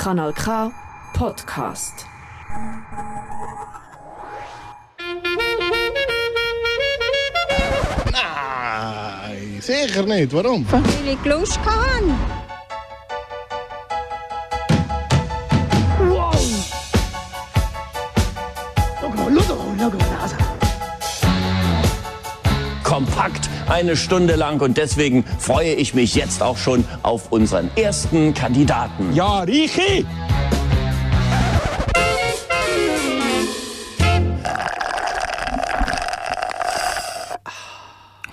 Kanal K Podcast. Nein, sicher nicht. Warum? Weil ich Lust habe. Eine Stunde lang und deswegen freue ich mich jetzt auch schon auf unseren ersten Kandidaten. Ja, Richi!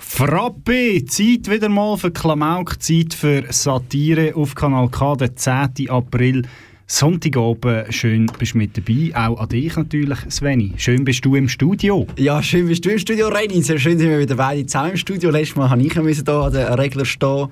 Frappe, Zeit wieder mal für Klamauk, Zeit für Satire auf Kanal K, der 10. April. Sonntagabend, schön bist du mit dabei. Auch an dich natürlich, Sveni. Schön bist du im Studio. Ja, schön bist du im Studio, Reini. Sehr schön sind wir wieder beide zusammen im Studio. Letztes Mal musste ich hier an den Regler stehen.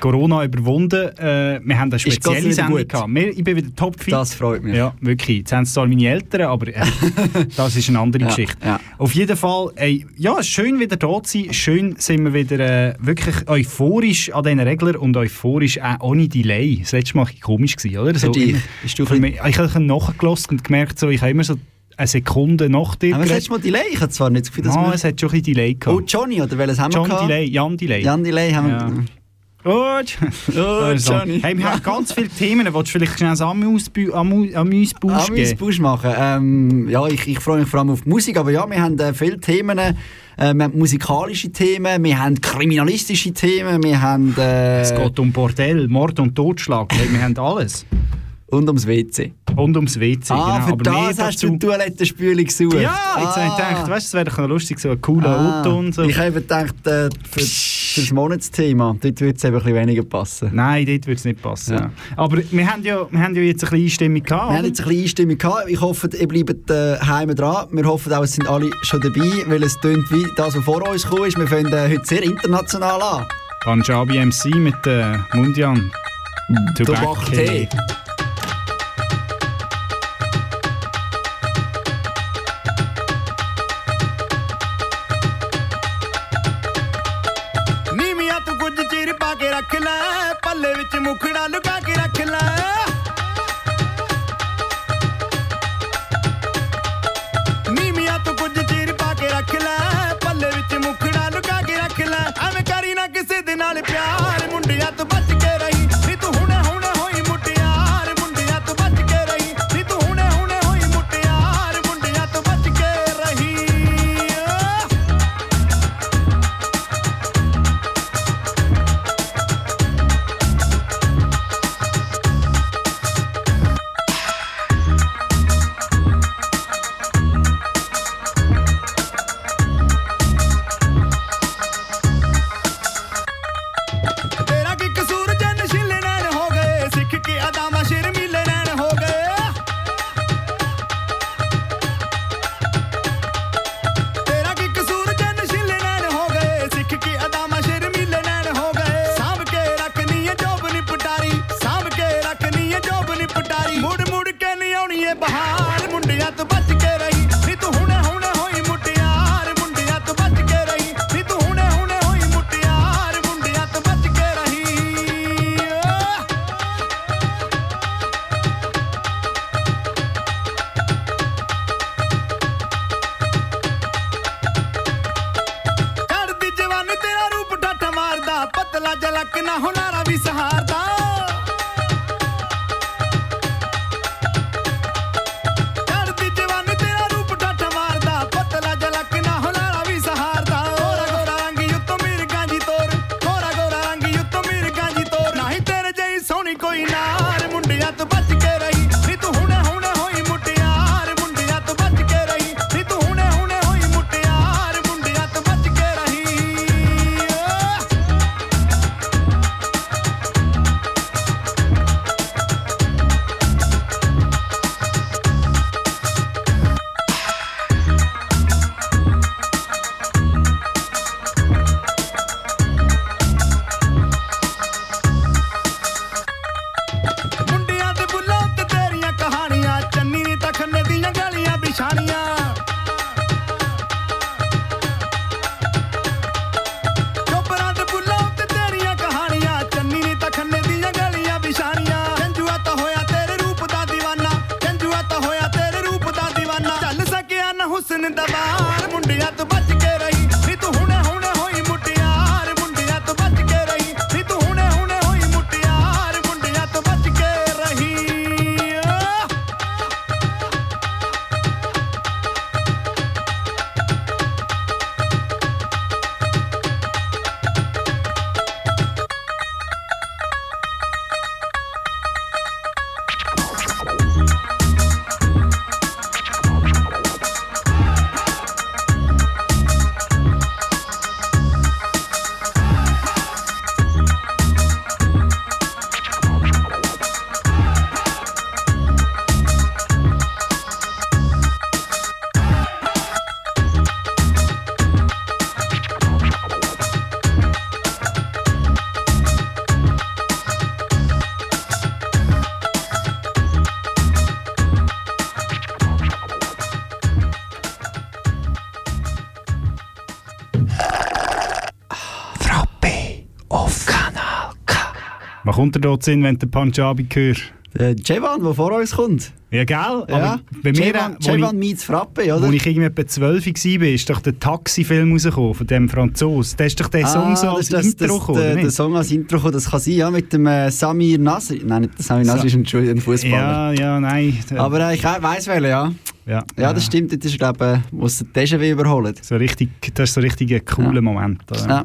Corona überwunden. Äh, wir haben eine spezielle Sendung gut? gehabt. Wir, ich bin wieder topfit. Das freut mich. Ja, wirklich. Jetzt haben es zwar meine Eltern, aber äh, das ist eine andere Ja, Geschichte. ja. Auf jeden Fall, ey, ja, schön wieder da zu sein. Schön sind wir wieder äh, wirklich euphorisch an diesen Reglern und euphorisch auch ohne Delay. Das letzte Mal war komisch, gewesen, oder? Dich? immer- ich habe nachgelassen und gemerkt, so, ich habe immer so eine Sekunde nach dir wir das geredet. letzte Mal Delay? Ich habe zwar nicht das Gefühl, dass Ah, wir... es hat schon ein Delay gehabt. Oh, Johnny, oder welches haben wir John gehabt? Delay, Jan Delay. Jan Delay haben wir... Ja. Oh, Oh, Also, Johnny. Hey, wir haben ganz viele Themen. Willst du vielleicht schnell ein Amüsbusch Amü Amüsbusch Ah, wir geben? Busch machen. Ähm, ja, ich, ich freue mich vor allem auf die Musik, aber ja, wir haben äh, viele Themen. Äh, wir haben musikalische Themen, wir haben kriminalistische Themen, wir haben... Äh, Es geht um Bordell, Mord und Totschlag. Wir haben alles. und ums WC. Und ums WC. Ah, genau. für Aber das hast dazu- du die Toilettenspülung gesucht. Ja, jetzt habe ich gedacht, weißt, du, es wäre doch lustig, so ein cooler Ah, Auto und so. Ich habe gedacht, äh, für, für das Monatsthema. Dort würde es ein bisschen weniger passen. Nein, dort würde es nicht passen. Ja. Aber wir haben, ja, wir haben ja jetzt ein bisschen Einstimmung gehabt. Wir oder? haben jetzt ein bisschen Einstimmung gehabt. Ich hoffe, ihr bleibt äh, heim dran. Wir hoffen auch, es sind alle schon dabei, weil es tönt wie das, was vor uns gekommen ist. Wir fangen äh, heute sehr international an. Punjabi MC mit äh, Mundian. Tobak Tee. Kommt dir dort Sinn, wenn den Punjabi hörst? Der Jevan, der vor uns kommt. Ja, gell? Ja. Aber bei mir, äh, wo Jevan ich, meets Frappe, oder? ich irgendwie etwa 12 war, ist doch der Taxi-Film rausgekommen von dem Franzosen. Der ist doch der Song so Ah, als das, Intro das, gekommen, der, der? Song als Intro gekommen, das kann sein, ja, mit dem äh, Samir Nasri. Nein, nicht der Samir Nasri, ist ein, ein Fußballer. Ja, ja, nein. Der- Aber äh, ich weiss welchen, ja. ja, Ja, das stimmt, das ist, glaube ich, wo es den TGW überholt. So richtig, das ist so richtig ein cooler Ja. Moment. Oder? Ja.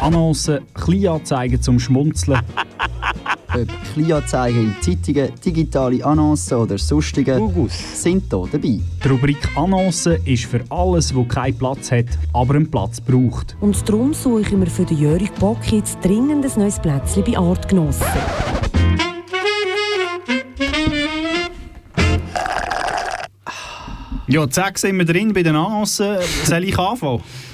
Annoncen, Kleinanzeigen zum Schmunzeln. Ob Kleinanzeigen in Zeitungen, digitale Annoncen oder sonstige sind hier dabei. Die Rubrik Annoncen ist für alles, wo keinen Platz hat, aber einen Platz braucht. Und darum suche ich mir für den Jörg Bock jetzt dringend ein neues Plätzchen bei Artgenossen. Ja, zack, sind wir drin bei den Annoncen. Soll ich anfangen?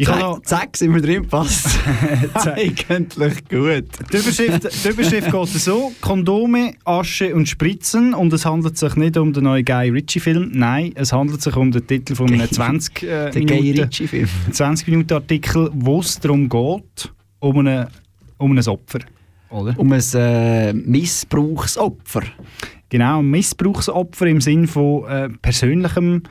Ich habe noch- Zack, zack, sind wir drin, passt. Eigentlich gut. Die Überschrift, die Überschrift geht so: Kondome, Asche und Spritzen. Und es handelt sich nicht um den neuen Guy Ritchie-Film. Nein, es handelt sich um den Titel von einem 20 äh, Minuten, Ritchie-Film. 20 Minuten Artikel, wo es darum geht, um, eine, um ein Opfer. Oder? Um ein äh, Missbrauchsopfer. Genau, ein Missbrauchsopfer im Sinn von äh, persönlichem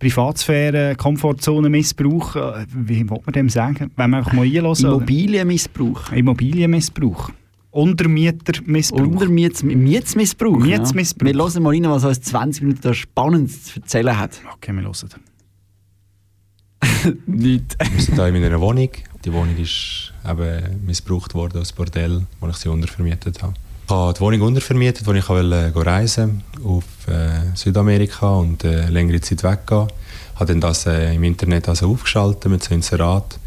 Privatsphäre, Komfortzone-Missbrauch. Äh, wie will man dem sagen? Wenn man einfach mal oder? Immobilienmissbrauch. Immobilienmissbrauch. Untermietermissbrauch. Untermiets Mietsmissbrauch. Mietsmissbrauch. Ja. Wir hören mal rein, was uns 20 Minuten da Spannendes zu erzählen hat. okay, wir hören. Nicht. Wir sind hier in meiner Wohnung. Die Wohnung ist eben missbraucht worden als Bordell, wo ich sie untervermietet habe. Habe die Wohnung untervermietet, wo ich wollte gehen reisen auf äh, Südamerika und äh, längere Zeit weggehen. Ich habe dann das äh, im Internet also aufgeschaltet mit so Inserat.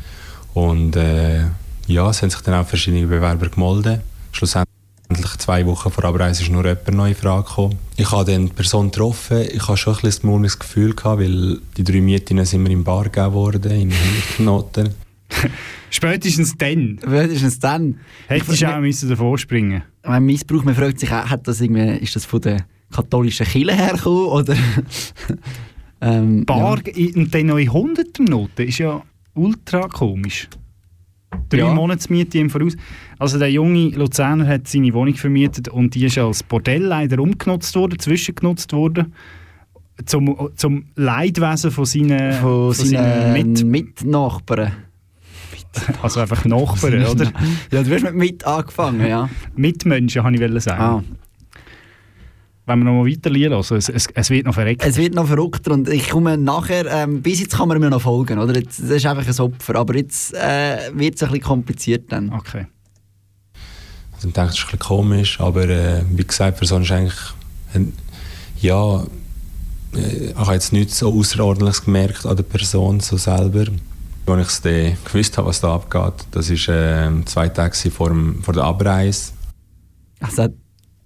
Und äh, ja, es haben sich dann auch verschiedene Bewerber gemeldet. Schlussendlich zwei Wochen vor Abreise ist nur jemand neu in Frage gekommen. Ich habe dann die Person getroffen. Ich habe schon ein bisschen ein mulmiges Gefühl gehabt, weil die drei Mietinnen sind mir im Bar gegeben worden, in 100 Noten. Spätestens dann Spätestens dann. hättest du auch müssen davor springen Ein Missbrauch, man fragt sich auch, hat das irgendwie, ist das von der katholischen Kirche hergekommen? Oder? ähm, Bar in- und dann noch in 100er Noten ist ja ultra komisch. Drei Ja. Monatsmiete im Voraus. Also der junge Luzerner hat seine Wohnung vermietet und die ist als Bordell leider umgenutzt worden, zwischengenutzt worden. Zum, zum Leidwesen von seinen, Ja. Von seinen Mit, Mitnachbarn. also einfach Nachbarn, oder? Ja, du hast mit mit angefangen, ja. Mitmenschen, habe ich wollen sagen. Ah. Wenn wir noch mal weiter lassen, es, es, es wird noch verreckt. Es wird noch verrückter und ich komme nachher, ähm, bis jetzt kann man mir noch folgen, oder? Jetzt, das ist einfach ein Opfer, aber jetzt äh, wird es ein bisschen kompliziert dann. Okay. Also ich denke, das ist ein bisschen komisch, aber äh, wie gesagt, die Person ist eigentlich, äh, ja, äh, ich habe jetzt nichts so Außerordentliches gemerkt an der Person so selber. Als ich es dann gewusst habe, was da abgeht, das war äh, zwei Tage vor, dem, vor der Abreise. Also,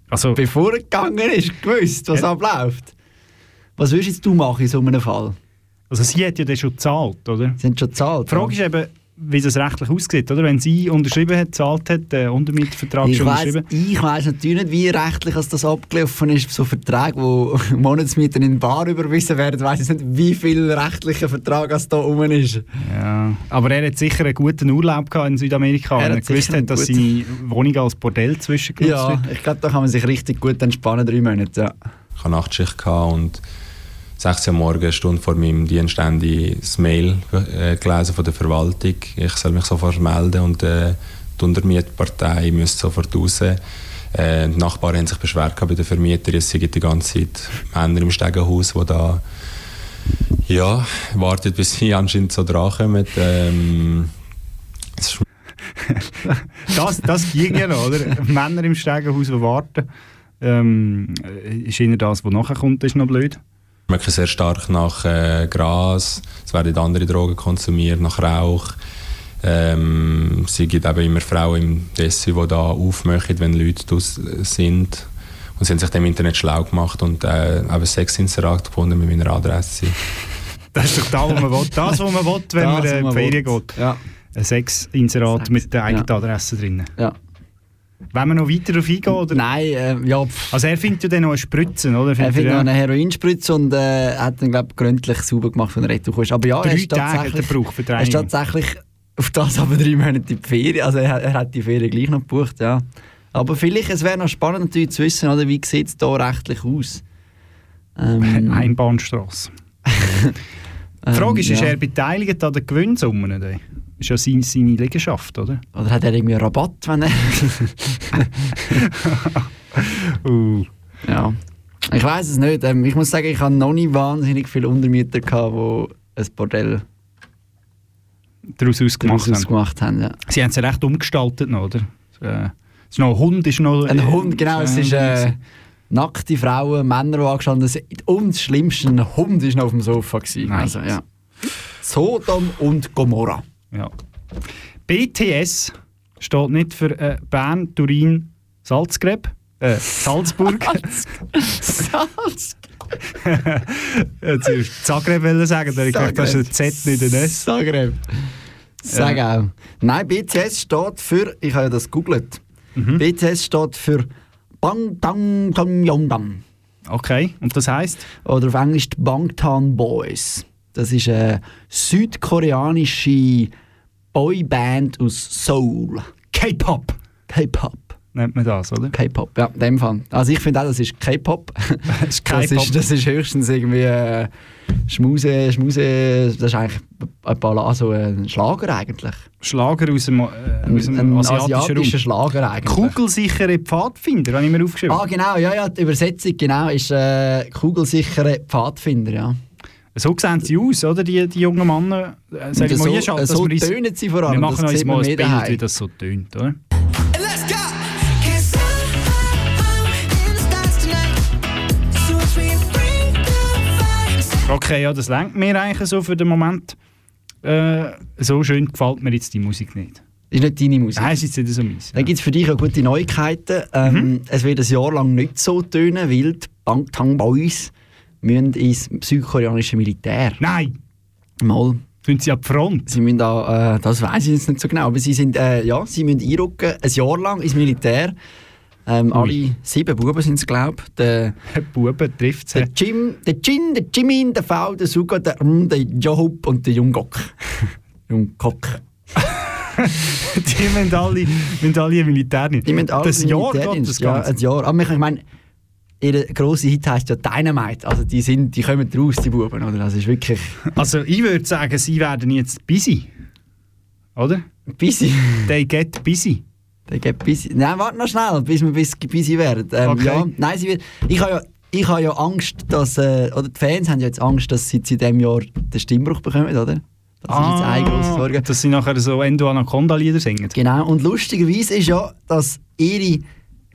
Also, bevor er gegangen ist, gewusst, was Ja. abläuft. Was würdest jetzt du machen in so einem Fall? also sie hat ja dann schon gezahlt, oder? Sie haben schon gezahlt. Die Frage ist eben, wie das rechtlich aussieht, oder? Wenn sie unterschrieben hat, gezahlt hat, den Untermietvertrag ich schon weiss, unterschrieben. ich weiss natürlich nicht, wie rechtlich das abgelaufen ist. So Verträge, wo Monatsmieten in Bar überwiesen werden, weiss ich nicht, wie viel rechtlicher Vertrag als da rum ist. Ja. Aber er hat sicher einen guten Urlaub gehabt in Südamerika, Er wenn er hat gewusst hat, dass seine Wohnung als Bordell zwischengenutzt Ja, wird. ich glaube, da kann man sich richtig gut entspannen, drei Monate. Ja. Ich hatte Nachtschicht und 6 Uhr morgens, eine Stunde vor meinem Dienstende, das Mail äh, gelesen von der Verwaltung. Ich soll mich sofort melden und äh, die Untermietpartei müsste sofort raus. Äh, die Nachbarn haben sich beschwert bei den Vermietern, es sind die ganze Zeit Männer im Stegenhaus, die da ja, warten, bis sie anscheinend so drankommen. Ähm, es ist Das, das ging ja noch, oder? Männer im Stegenhaus, die warten. Ähm, ist ihnen das, was nachher kommt, ist noch blöd. Schmecken sehr stark nach äh, Gras, es werden andere Drogen konsumiert, nach Rauch. Ähm, sie gibt eben immer Frauen im Dessu, die da aufmachen, wenn Leute draus sind. Und sie haben sich dem Internet schlau gemacht und äh, eben Sexinserat gefunden mit meiner Adresse. Das ist doch das, was man will. Das, was man will, wenn man Das, äh, in was die man Ferien will. geht. Ja. Ein Sexinserat Sex, mit der eigenen ja. Adresse drin. ja. Wenn wir noch weiter darauf eingehen, oder? Nein, äh, ja, pff. Also er findet ja dann noch eine Spritze, oder? Er Findet findet noch eine Heroinspritze und äh, hat dann, glaube ich, gründlich sauber gemacht von der Rettung. Aber ja, er Drei ist Tage er tatsächlich, gebraucht für die er ist tatsächlich auf das aber drei Monate die Ferien. Also er, hat- er hat die Ferien gleich noch gebucht, ja. Aber vielleicht, es wäre noch spannend natürlich zu wissen, oder, wie sieht es da rechtlich aus? Ähm, Einbahnstrasse. Die Frage ist, ähm, ist er beteiligt an den Gewinnsummen? oder? Ist ja seine, seine Liegenschaft, oder? Oder hat er irgendwie einen Rabatt, wenn er... Uh. ja. Ich weiß es nicht. Ähm, ich muss sagen, ich habe noch nie wahnsinnig viele Untermieter gehabt, die ein Bordell Daraus ausgemacht daraus haben. ausgemacht haben. Ja. Sie haben es ja recht umgestaltet noch, oder? Äh, es ist noch ein Hund ist noch... Ein Hund, genau. Es ist äh, nackte Frauen, Männer, die angestanden sind. Und das Schlimmste, ein Hund war noch auf dem Sofa. Gewesen. Also, ja. Sodom und Gomorra. Ja. BTS steht nicht für äh, Bern, Turin, Salzgreb. Äh, Salzburg. Salz. Jetzt wollte ich Zagreb sagen, habe ich gedacht, das ist ein Z, nicht ein S. Zagreb. Sag auch. Nein, BTS steht für, ich habe ja das gegoogelt. Mhm. BTS steht für Bang Tang Tang Yongdam. Okay, und das heisst? Oder auf Englisch Bangtan Boys. Das ist eine südkoreanische Boyband aus Seoul. K-Pop K-Pop. nennt man das, oder? K-Pop, ja, in dem Fall. Also ich finde auch, das ist K-Pop. Das ist Das ist, das ist höchstens irgendwie äh, Schmuse, Schmuse, das ist eigentlich ein, Ball, also ein Schlager eigentlich. Schlager aus dem, äh, Ein, aus dem ein asiatischen asiatischer Raum. Schlager eigentlich. Kugelsichere Pfadfinder, habe ich mir aufgeschrieben. Ah genau, ja, ja, die Übersetzung genau ist äh, kugelsichere Pfadfinder, ja. So sehen sie aus, oder? Die, die jungen Männer. Äh, sag ich mal, so- dass so wir uns- tönen sie vor allem, Wir machen das uns mal ein Bild, daheim. wie das so tönt, oder? Okay, ja, das lenkt mir eigentlich so für den Moment. Äh, so schön gefällt mir jetzt die Musik nicht. Ist nicht deine Musik. Nein, ist jetzt nicht so meins. Dann gibt es für dich auch gute Neuigkeiten. Ähm, Mhm. Es wird ein Jahr lang nicht so tönen, weil die Bangtang Boys müssen ins südkoreanische Militär. Nein! Mal. Sind sie an die Front? Sie müssen da, äh, das weiß ich jetzt nicht so genau, aber sie sind, äh, ja, sie müssen einrücken, ein Jahr lang ins Militär. Ähm, alle sieben Buben sind es, glaube ich. Der, Buben trifft der Jim, der Jin, der Jimin, der V, der Suga, der M, der Johoop und der Jungkook. Jungkook. die müssen alle, müssen alle Militär nicht. Die müssen alle das Jahr geht Militärdienst, das ja, Ganze. ein Jahr. Aber ich meine, ihr grosser Hit heisst ja Dynamite. Also die, sind, die kommen raus, die Buben. Oder? Das ist wirklich Also ich würde sagen, sie werden jetzt busy. Oder? busy. They get busy. Der geht busy. Nein, warte noch schnell, bis wir bis busy werden. Ähm, Okay. ja, nein, sie wird, ich habe ja, ich habe ja Angst, dass, äh, oder die Fans haben ja jetzt Angst, dass sie in diesem Jahr den Stimmbruch bekommen, oder? Das ist jetzt eine grosse Sorge. Dass sie nachher so Endo Anaconda-Lieder singen. Genau, und lustigerweise ist ja, dass ihre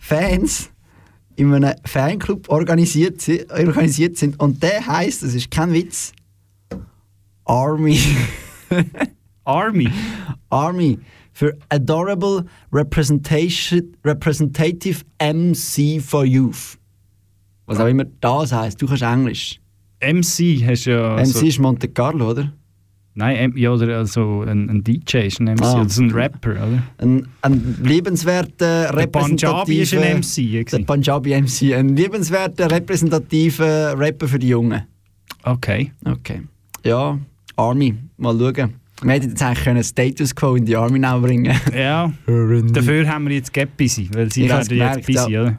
Fans in einem Fanclub organisiert, si- organisiert sind und der heißt, das ist kein Witz, Army. Army. Army für Adorable Representation, Representative MC for Youth. Was auch immer das heißt. Du kannst Englisch. MC hast ja. MC so, ist Monte Carlo, oder? Nein, ja, oder also ein, ein DJ ist ein MC. Ah. Oder so ein Rapper, oder? Ein, ein liebenswerter, Der Punjabi ist ein MC. Der. Punjabi MC. Ein liebenswerter, repräsentativer Rapper für die Jungen. Okay. Okay. Ja, Army. Mal schauen. Wir hätten jetzt eigentlich können Status Quo in die Army now bringen Ja, dafür haben wir jetzt Get Busy, weil sie Ich werden jetzt gemerkt, busy, ja. oder?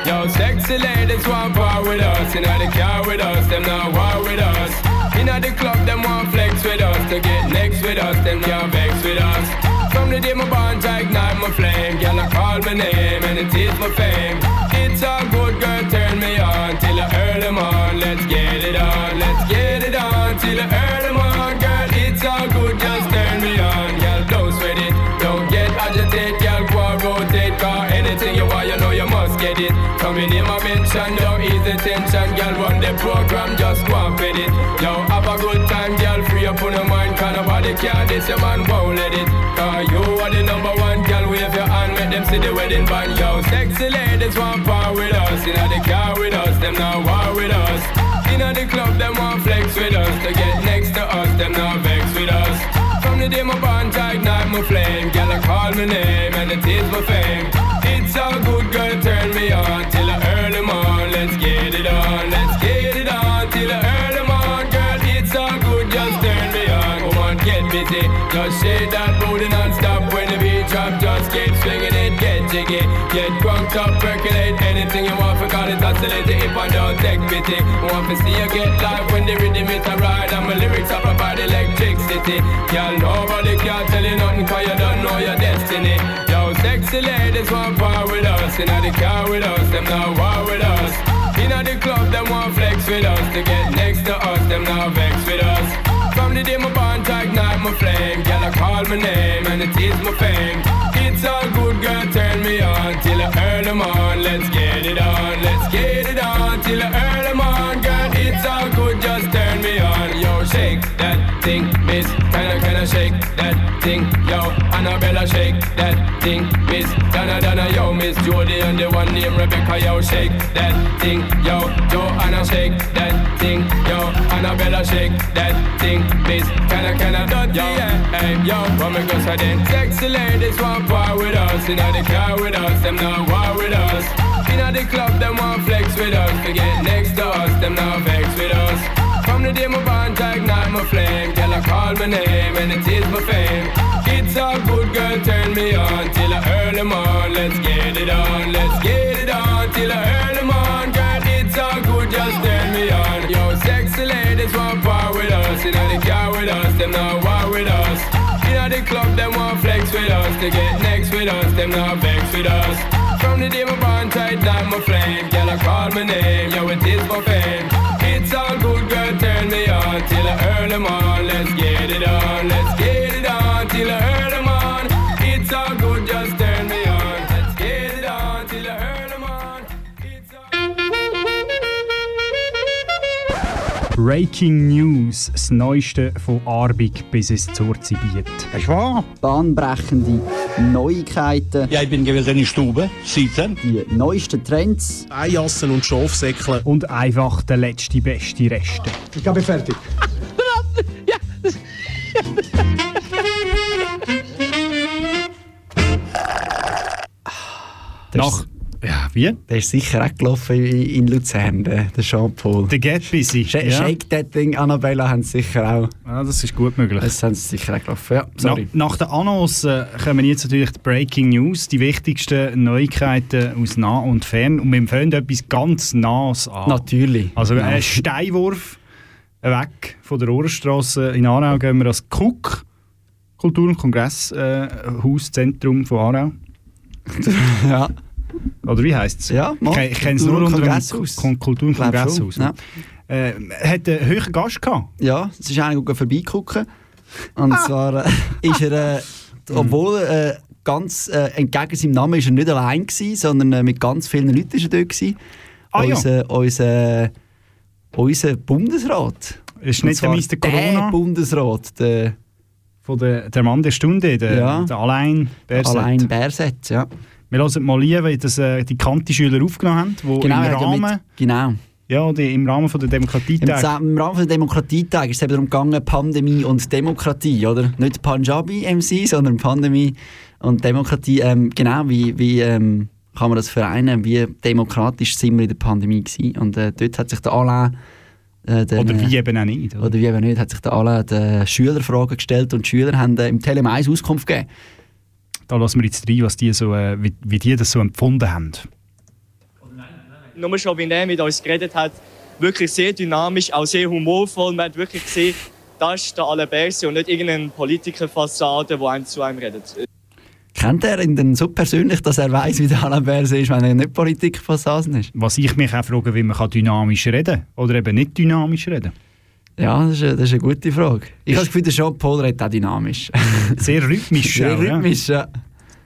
Sexy ladies want part with us. Inna the car with us, them not war with us. Inna the club, them want flex with us. To get next with us, them can't vex with us. From the day my bond, I ignite my flame. Girl, I call my name and it is my fame. It's a good girl, turn me on till I earn on. Let's get it on, let's get it on till I earn on. Girl, it's all good, just turn it. Come in my mention, ease the tension. Girl, run the program, just go and fit it. Yo, have a good time, girl, free up on your mind. Cause nobody can this, your man won't let it Cause you are the number one girl Wave your hand, make them see the wedding band Yo, sexy ladies want power with us Inna the car with us, them now war with us Inna the club, them want flex with us To get next to us, them now vex with us the day my bond ignite my flame. Girl, I call my name and it is my fame. It's all good, girl, turn me on Till the early morn, let's get it on Let's get it on till the early morn. Girl, it's all good, just turn me on. Come on, get busy. Just shake that booty non-stop. When the beat drop, just keep swinging it Get jiggy, get crunked up Percolate anything you want. For call it oscillate If I don't take pity. Want to see you get live when the rhythm is a ride And electricity Girl, nobody can tell you nothing Cause you don't know your destiny. Yo, sexy ladies want power with us. Inna the car with us, them now war with us. Inna the club, them want flex with us. To get next to us, them now vex with us. From the day my bond ignite my flame. I call my name and it is my fame It's all good, girl, turn me on Till the early morn, let's get it on Let's get it on till the early morn Girl, it's all good, just turn me on. Yo, shake that thing, miss. Can I, kinda shake that thing? Yo, Annabella, shake that thing, miss. Donna, Donna, yo, miss. Jody And the one named Rebecca, yo, shake that thing. Yo, Joanna, shake that thing. Yo, Annabella, shake that thing, miss. Kinda, kinda, dirty, yeah. Hey, yo, me go then Sexy ladies one, want power with us. Inna the car with us, them now war with us. Inna the club, them want flex with us. To get next to us, them now vex with us. From the day my bond ignite my flame. Girl, I call my name and it is my fame. It's all good, girl, turn me on Till the early morn, let's get it on Let's get it on till the early morn. Girl, it's all good, just turn me on. Yo, sexy ladies want power with us. Inna the car with us, them now war with us Inna the club, them want flex with us. To get next with us, them now vex with us. From the day my bond tight down my flame. Girl, I call my name, yo, it is my fame. It's all good, girl, turn me on Till the early morn, let's get it on Let's get it on till the early morn It's all Breaking News, das Neueste von Arbig bis es zur Zibiet. Das ist wahr. Bahnbrechende Neuigkeiten, Ja, ich bin gewählt in die Stube, sitzen. die neuesten Trends, Eijassen und Schafsäckle. Und einfach der letzte, beste Reste. Ich bin fertig. Nach. Ja, wie? der ist sicher auch gelaufen in Luzern, der, der Jean-Paul. Der Get Busy. Sh ja. Shake That Thing, Annabella haben sie sicher auch. Ah, das ist gut möglich. Das haben sie sicher auch gelaufen. Ja, sorry. Na, nach den Annos äh, kommen jetzt natürlich die Breaking News, die wichtigsten Neuigkeiten aus nah und fern. Und wir fangen etwas ganz Nahes an. Natürlich. Also Ja. ein Steinwurf weg von der Ohrenstrasse in Aarau gehen wir als KUK, Kultur- und Kongresshauszentrum von Aarau. ja. Oder wie heisst es? Ja, mal. ich, ich kenne es nur unter dem Kongresshaus. Kon Kultur- und Kongresshaus. ja. Äh, hat einen höheren Gast gehabt. Ja, es ist einer gegangen vorbeigucken. Und Ah. zwar äh, ist er, äh, obwohl äh, ganz äh, entgegen seinem Namen ist er nicht allein gewesen, sondern äh, mit ganz vielen Leuten ist er dort gewesen. Ah, ja. unser, unser, unser Bundesrat. Ist nicht der Mr. Corona Der Bundesrat, der von der, der Mann der Stunde, der, Ja. der Alain Berset. Alain Berset. Ja. Wir hören mal rein, wie das, äh, die Kante-Schüler aufgenommen haben, die Genau, im ja Rahmen, mit, genau. ja, die, im Rahmen von der Im, Demokratietag Za- Im Rahmen der Demokratietag ist es eben darum gegangen, Pandemie und Demokratie, oder? Nicht Punjabi MC, sondern Pandemie und Demokratie. Ähm, genau, wie, wie ähm, kann man das vereinen? Wie demokratisch sind wir in der Pandemie gewesen? Und äh, dort hat sich der Alain... Äh, den, oder wie äh, eben auch nicht. Oder? oder wie eben nicht, hat sich der Alain den Schülerfragen gestellt und die Schüler haben äh, im Tele 1 Auskunft gegeben. Da lassen wir jetzt rein, was die so, äh, wie, wie die das so empfunden haben. nur schon, wie er mit uns geredet hat, wirklich sehr dynamisch, auch sehr humorvoll. Man hat wirklich gesehen, das ist der Alain Berset und nicht irgendeine Politikerfassade, die einem zu einem redet. Kennt er ihn denn so persönlich, dass er weiß, wie der Alain Berset ist, wenn er nicht Politikfassaden ist? Was ich mich auch frage, wie man kann dynamisch reden oder eben nicht dynamisch reden Ja, das ist, eine, das ist eine gute Frage. Ich habe das Gefühl, der Jean-Paul redet auch dynamisch. Sehr rhythmisch. Sehr auch, ja. rhythmisch, ja.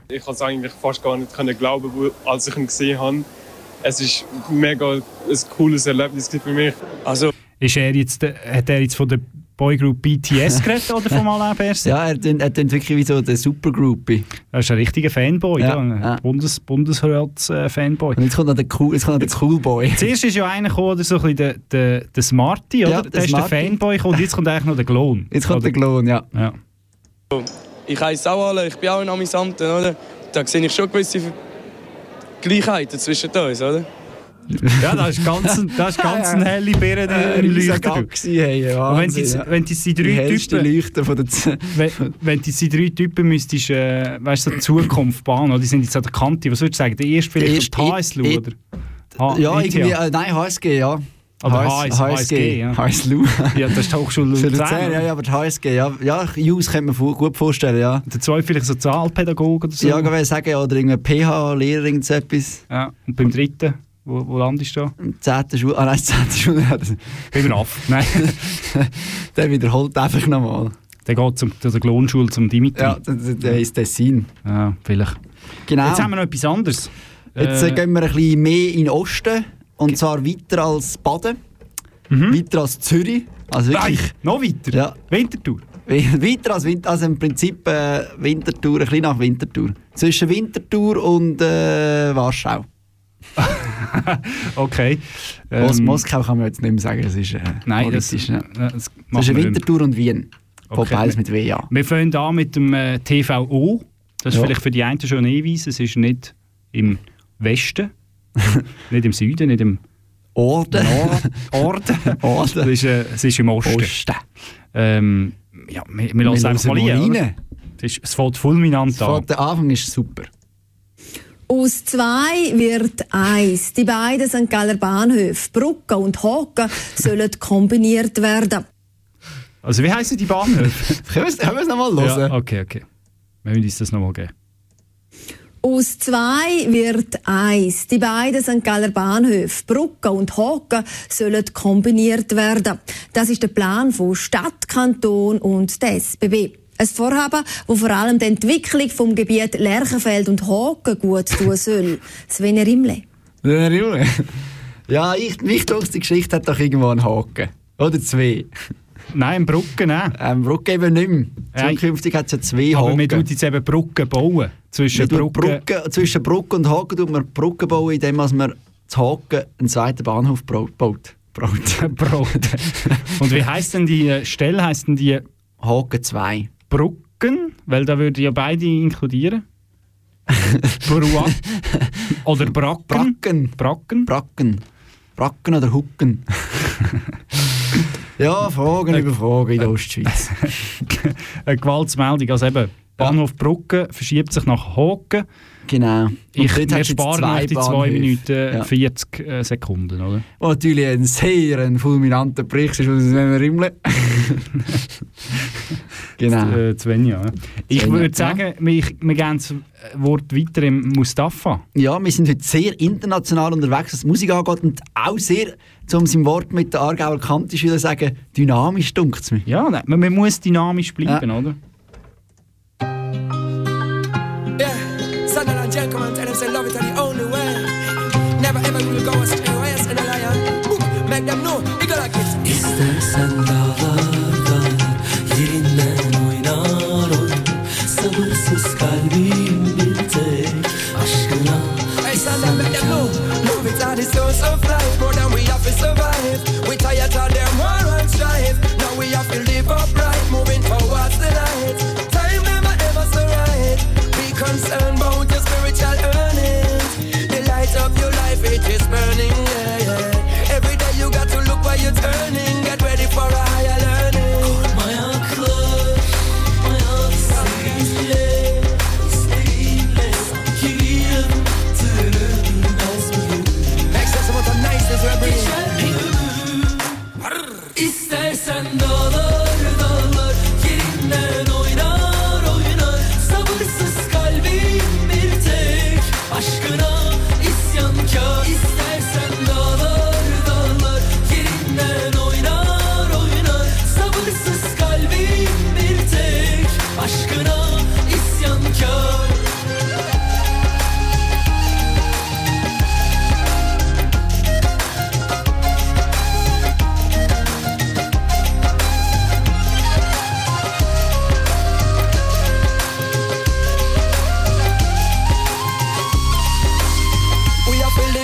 Ich konnte es eigentlich fast gar nicht können glauben, als ich ihn gesehen habe. Es ist mega ein cooles Erlebnis für mich. Also, Ist er jetzt, äh, hat er jetzt von der Boygroup BTS geredet oder vom Alain Berset? Ja, er tönt wirklich wie so der Supergroupie. Er ist ein richtiger Fanboy, Ja, ja, ein ja. Bundes Bundesrats-Fanboy. Und jetzt kommt noch der Cool, jetzt kommt noch der cool Boy. Zuerst ist ja einer gekommen, oder so ein bisschen der, der, der Smarty, oder? Ja, der, der ist der. Fanboy und jetzt kommt eigentlich noch der Glon. Jetzt kommt oder? der Glon, ja. Ja. Ich heiße auch alle, ich bin auch ein Amisanten, oder? Da sehe ich schon gewisse Gleichheiten zwischen uns, oder? Ja, das ist ganz, das ist ganz ein helle Birne Äh, im hey, Und wenn die, wenn die, die Die drei hellste Typen, Leuchte von der Z wenn, wenn die, die drei Typen müsstest, äh, weißt du, so die Zukunft bauen, oder? die sind jetzt an der Kante, was würdest du sagen? Der erste vielleicht Der I- oder? H- Ja, ETH. irgendwie, äh, nein, HSG, ja. Oder HS, HS, HSG, ja. HSLU. Ja, das ist die Hochschule Luzern. Ja, ja, aber die HSG, ja. Ja, Jus könnte man gut vorstellen, ja. Der zweite vielleicht Sozialpädagoge oder so. Ja, ich würde sagen, oder irgendein PH-Lehrer, irgend so etwas. Ja, und beim dritten, wo, wo landest du da? Im 10. Schul... Ah nein, 10. Schuljahr. Beim RAF. Nein, Der wiederholt einfach nochmal. der geht zum, zu der Glonschule zum Dimitri. Ja, der, der, ist Tessin. Ja, vielleicht. Genau. Jetzt haben wir noch etwas anderes. Jetzt äh, Äh, gehen wir ein bisschen mehr in den Osten. Und zwar weiter als Baden. Weiter als Zürich. Also wirklich... Nein, noch weiter. Ja. Winterthur. weiter als Winter, also im Prinzip äh, Winterthur, ein bisschen nach Winterthur. Zwischen Winterthur und äh, Warschau. Okay. Mos Ähm, Moskau kann man jetzt nicht mehr sagen, das ist äh, Nein, das, politisch. ne? das machen Zwischen wir nicht mehr. Winterthur und Wien. Okay. Beides mit W, ja. Wir fangen an mit dem äh, TVO. Das ist Ja. vielleicht für die einen schon ein Hinweis. Es ist nicht im Westen, nicht im Süden, nicht im Orden. Orden. Orden. Es ist, äh, es ist im Osten. Osten. Ähm, ja, wir, wir lassen Wir einfach mal rein. Es, ist, es fällt fulminant Vor an. der Anfang ist super. Aus zwei wird eins. Die beiden St. Galler Bahnhöfe, Brugge und Hocken, sollen kombiniert werden. Also wie heissen die Bahnhöfe? Können wir es- nochmal hören? Ja, okay, okay. Wir müssen uns das nochmal geben. Aus zwei wird eins. Die beiden St. Galler Bahnhöfe, Brugge und Hocken, sollen kombiniert werden. Das ist der Plan von Stadt, Kanton und der SBB. Ein Vorhaben, das vor allem die Entwicklung vom Gebiet Lerchenfeld und Hocken gut tun soll. Sven Rimle. Der Junge. Ja, ich, mich denke, die Geschichte hat doch irgendwo einen Haken. Oder zwei. Nein, Brücken, nein. Ähm, Brücke eben nicht mehr. Nein. Zukünftig hat es ja zwei Aber Haken. wir tun jetzt eben Brücken bauen. Zwischen Brücken... Brücke, zwischen Brücke und Haken tut man Brücke bauen, indem man zu Haken einen zweiten Bahnhof baut. Braut. Brot. Und wie heisst denn die äh, Stelle? Heisst denn die Haken 2. Brücken? Weil da würde ja beide inkludieren. Brua. Oder Bracken. Bracken. Bracken. Bracken. Bracken oder Hucken. ja, Fragen über Fragen in der Ostschweiz. Eine Gewaltsmeldung. Also eben, Bahnhof Brücken verschiebt sich nach Hocken. Genau. Und Ich, wir sparen zwei die 2 Bahnhöfe. Minuten Ja. 40 äh, Sekunden, oder? Was natürlich ein sehr ein fulminanter Bericht ist, was es nennen Rimmle. Genau. Äh, Svenja. ja. Ich Svenja, würde sagen, wir, wir geben das Wort weiter im Mustafa. Ja, wir sind heute sehr international unterwegs, was Musik angeht und auch sehr, um sein Wort mit der Aargauer Kante zu sagen, dynamisch dunkt es mir. Ja, nein, man, man muss dynamisch bleiben, Ja. oder? Yeah, son and gentlemen, tell them say love it are the only way. Never ever will go astray, a lion. Boom, Make them know, you gotta get İstersen dağlarda yerinden so so fly, more than we have to survive. We tired of them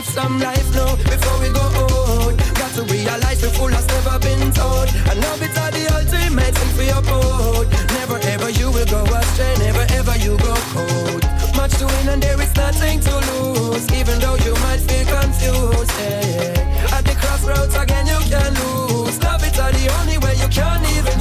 some life now before we go out. Got to realize we're full has never been told. And love are the ultimate thing for your boat. Never ever you will go astray, never ever you go cold. Much to win and there is nothing to lose. Even though you might feel confused. Yeah. At the crossroads again you can lose. Love are the only way you can even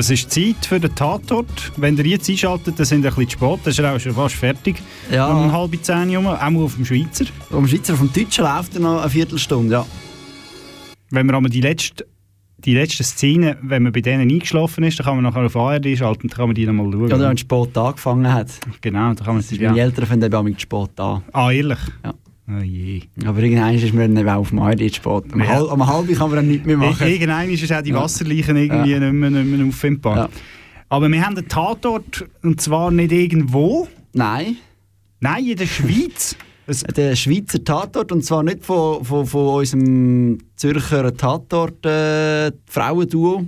Es ist Zeit für den Tatort. Wenn ihr jetzt einschaltet, dann sind wir ein bisschen zu spät. Das ist auch schon fast fertig. Ja. Um halb zehn Uhr, auch mal auf dem Schweizer. Auf dem Schweizer, auf dem Deutschen läuft er noch eine Viertelstunde, ja. Wenn man aber die letzte, die letzte Szene, wenn man bei denen eingeschlafen ist, dann kann man nachher auf ARD schalten und dann kann man die nochmal schauen. Oder wenn es spät angefangen hat. Genau, da kann man Das ist Meine Eltern finden eben auch mit spät an. Ah, ehrlich? Ja. Oh je. Aber irgendwann ist mir dann auf dem spät. Am, Ja. halb, am halben kann man dann nichts mehr machen. Irgendwann ist auch die Ja. Wasserleichen irgendwie Ja. nicht, mehr, nicht mehr auffindbar. Aber wir haben einen Tatort, und zwar nicht irgendwo. Nein. Nein, in der Schweiz. Der Schweizer Tatort, und zwar nicht von, von, von unserem Zürcher Tatort äh, Frauenduo,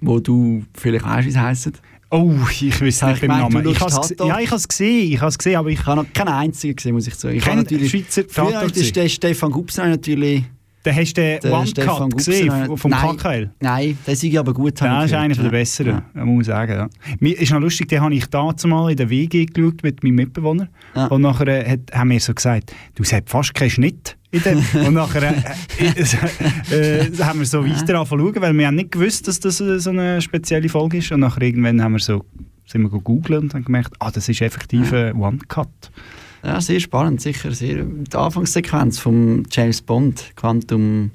wo du vielleicht weißt, wie es heisst. Oh, ich weiß Habe nicht beim gemeint, Namen. Ich has, ja, ich habe es gesehen, ich habe gesehen, aber ich Ich habe noch keinen einzigen gesehen, muss ich sagen. Ich Kein habe natürlich Schweizer Tatort habe ich den Stefan Gubser natürlich. Dann hast du den One-Cut gesehen vom Nein, KKL. Nein, der sei aber gut. Ja, ich ist einer gehört. der besseren, ja. muss ich sagen. Ja. Mir ist noch lustig, den habe ich dazu mal in der WG geschaut mit meinem Mitbewohner. Und nachher äh, hat, haben wir so gesagt, du hast fast keinen Schnitt. Und nachher äh, äh, äh, haben wir so weiter angefangen weil wir haben nicht gewusst, dass das äh, so eine spezielle Folge ist. Und nachher irgendwann haben wir so, sind wir gegoogelt und haben gemerkt, ah, das ist effektiv ein One-Cut. Ja, sehr spannend, sicher. Sehr. Die Anfangssequenz vom James Bond, Quantum.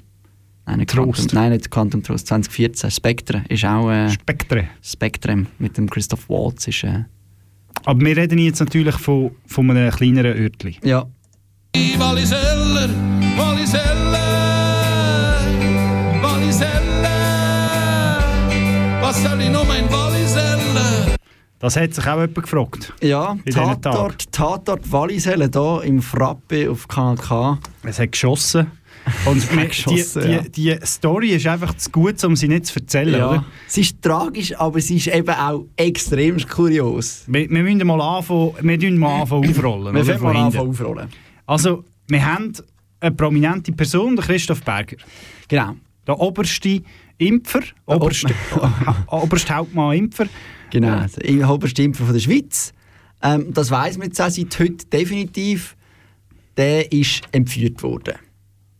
Nein, nicht Trost. Quantum, nein, nicht Quantum Trost, 2014. Spectre ist auch. Äh, Spectre. Spectre mit dem Christoph Waltz ist. Äh, Aber wir reden jetzt natürlich von, von einem kleineren Örtchen. ja. Walliseller, Walliseller, Walliseller. Was soll ich noch mein Walliseller? Das hat sich auch jemand gefragt. Ja. Tatort, Tatort Walliselle hier im Frappe auf Kanal K. Es hat geschossen. Und wir- geschossen, die, ja. die, die Story ist einfach zu gut, um sie nicht zu erzählen, Ja. oder? Sie ist tragisch, aber sie ist eben auch extrem kurios. Wir, wir müssen mal anfangen, wir müssen mal anfangen aufrollen. Wir von mal an hinten. aufrollen. Also, wir haben eine prominente Person, Christoph Berger. Genau. Der oberste Impfer, oberste, oberste Hauptmann Impfer. Genau, der oberste Impfer von der Schweiz. Ähm, das weiss man jetzt auch seit heute definitiv. Der ist entführt worden.